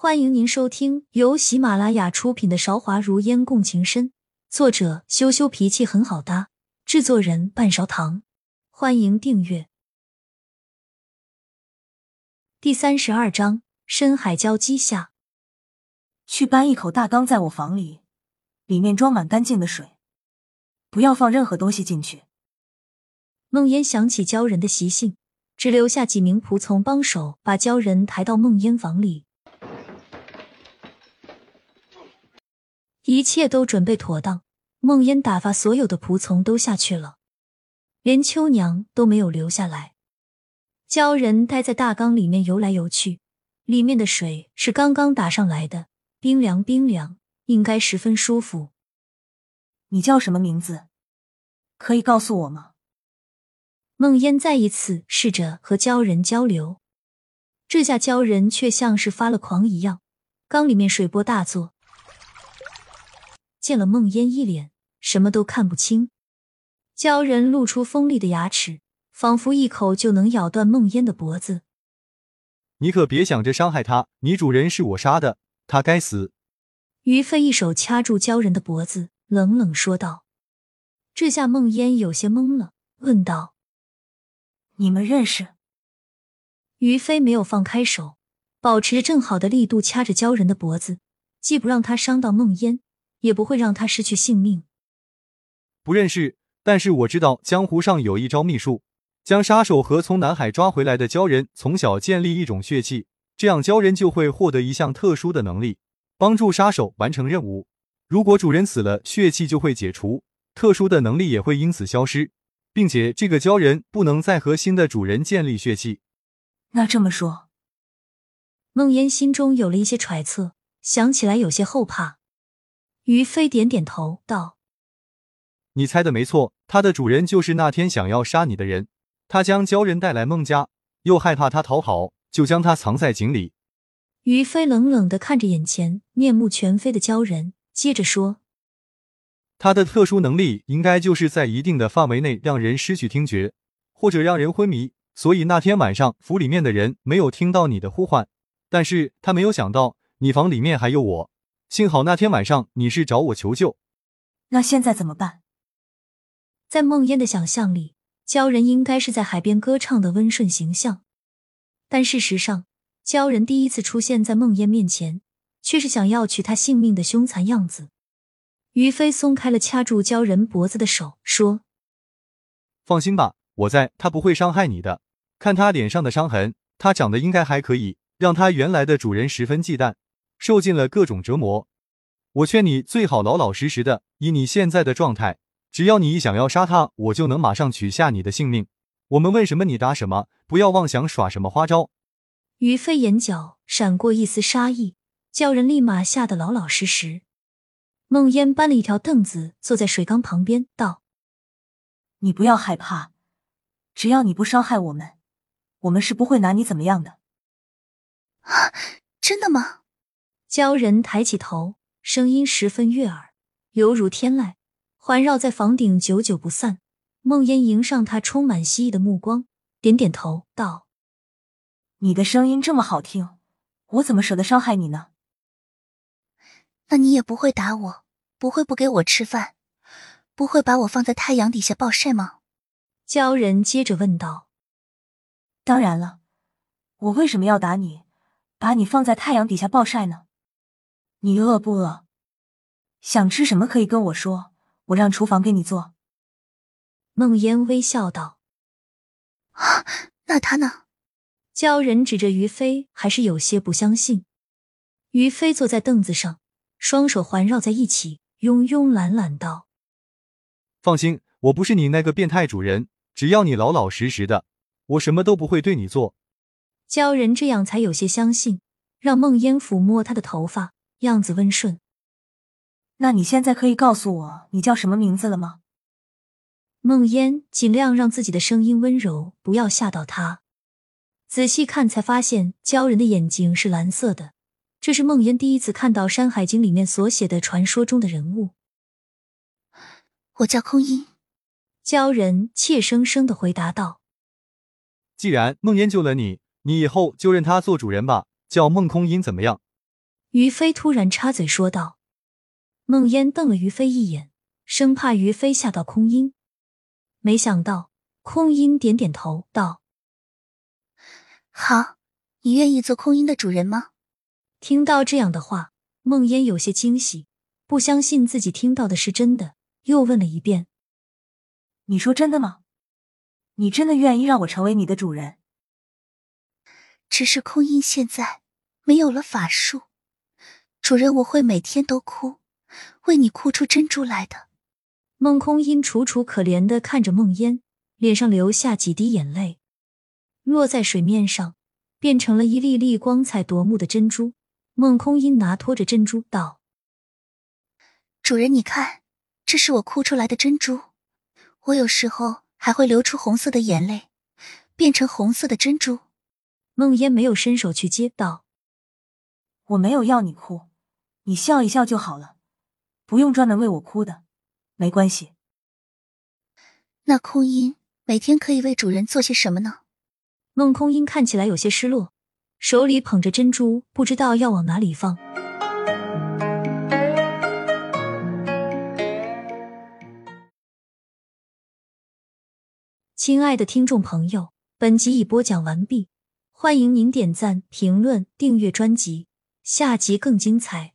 欢迎您收听由喜马拉雅出品的《韶华如烟共情深》，作者羞羞脾气很好搭，制作人半勺糖。欢迎订阅。第三十二章：深海礁基下，去搬一口大缸，在我房里，里面装满干净的水，不要放任何东西进去。梦烟想起鲛人的习性，只留下几名仆从帮手，把鲛人抬到梦烟房里。一切都准备妥当，梦烟打发所有的仆从都下去了，连秋娘都没有留下来。鲛人待在大缸里面游来游去，里面的水是刚刚打上来的，冰凉冰凉，应该十分舒服。你叫什么名字？可以告诉我吗？梦烟再一次试着和鲛人交流，这下鲛人却像是发了狂一样，缸里面水波大作。见了梦烟一脸什么都看不清，鲛人露出锋利的牙齿，仿佛一口就能咬断梦烟的脖子。你可别想着伤害他，你主人是我杀的，他该死。于飞一手掐住鲛人的脖子，冷冷说道。这下梦烟有些懵了，问道：“你们认识？”于飞没有放开手，保持着正好的力度掐着鲛人的脖子，既不让他伤到梦烟。也不会让他失去性命。不认识，但是我知道江湖上有一招秘术，将杀手和从南海抓回来的鲛人从小建立一种血气，这样鲛人就会获得一项特殊的能力，帮助杀手完成任务。如果主人死了，血气就会解除，特殊的能力也会因此消失，并且这个鲛人不能再和新的主人建立血气。那这么说，梦烟心中有了一些揣测，想起来有些后怕。于飞点点头道：“你猜的没错，它的主人就是那天想要杀你的人。他将鲛人带来孟家，又害怕他逃跑，就将他藏在井里。”于飞冷冷的看着眼前面目全非的鲛人，接着说：“他的特殊能力应该就是在一定的范围内让人失去听觉，或者让人昏迷。所以那天晚上府里面的人没有听到你的呼唤，但是他没有想到你房里面还有我。”幸好那天晚上你是找我求救，那现在怎么办？在梦烟的想象里，鲛人应该是在海边歌唱的温顺形象，但事实上，鲛人第一次出现在梦烟面前，却是想要取他性命的凶残样子。于飞松开了掐住鲛人脖子的手，说：“放心吧，我在，他不会伤害你的。看他脸上的伤痕，他长得应该还可以，让他原来的主人十分忌惮。”受尽了各种折磨，我劝你最好老老实实的。以你现在的状态，只要你一想要杀他，我就能马上取下你的性命。我们问什么你答什么，不要妄想耍什么花招。于飞眼角闪过一丝杀意，叫人立马吓得老老实实。梦烟搬了一条凳子坐在水缸旁边，道：“你不要害怕，只要你不伤害我们，我们是不会拿你怎么样的。”啊，真的吗？鲛人抬起头，声音十分悦耳，犹如天籁，环绕在房顶，久久不散。梦烟迎上他充满希冀的目光，点点头道：“你的声音这么好听，我怎么舍得伤害你呢？那你也不会打我，不会不给我吃饭，不会把我放在太阳底下暴晒吗？”鲛人接着问道：“当然了，我为什么要打你，把你放在太阳底下暴晒呢？”你饿不饿？想吃什么可以跟我说，我让厨房给你做。梦烟微笑道：“啊，那他呢？”鲛人指着于飞，还是有些不相信。于飞坐在凳子上，双手环绕在一起，慵慵懒懒道：“放心，我不是你那个变态主人，只要你老老实实的，我什么都不会对你做。”鲛人这样才有些相信，让梦烟抚摸他的头发。样子温顺，那你现在可以告诉我你叫什么名字了吗？梦烟尽量让自己的声音温柔，不要吓到他。仔细看才发现，鲛人的眼睛是蓝色的，这是梦烟第一次看到《山海经》里面所写的传说中的人物。我叫空音。鲛人怯生生的回答道：“既然梦烟救了你，你以后就认他做主人吧，叫孟空音怎么样？”于飞突然插嘴说道。孟烟瞪了于飞一眼，生怕于飞吓到空音。没想到空音点点头道：“好，你愿意做空音的主人吗？”听到这样的话，孟烟有些惊喜，不相信自己听到的是真的，又问了一遍：“你说真的吗？你真的愿意让我成为你的主人？”只是空音现在没有了法术，主人我会每天都哭，为你哭出珍珠来的。孟空音楚楚可怜的看着孟烟，脸上流下几滴眼泪，落在水面上，变成了一粒粒光彩夺目的珍珠。孟空音拿托着珍珠道：“主人，你看，这是我哭出来的珍珠。我有时候还会流出红色的眼泪，变成红色的珍珠。”孟烟没有伸手去接，道：“我没有要你哭，你笑一笑就好了，不用专门为我哭的，没关系。”那空音每天可以为主人做些什么呢？孟空音看起来有些失落。手里捧着珍珠，不知道要往哪里放。亲爱的听众朋友，本集已播讲完毕，欢迎您点赞、评论、订阅专辑，下集更精彩。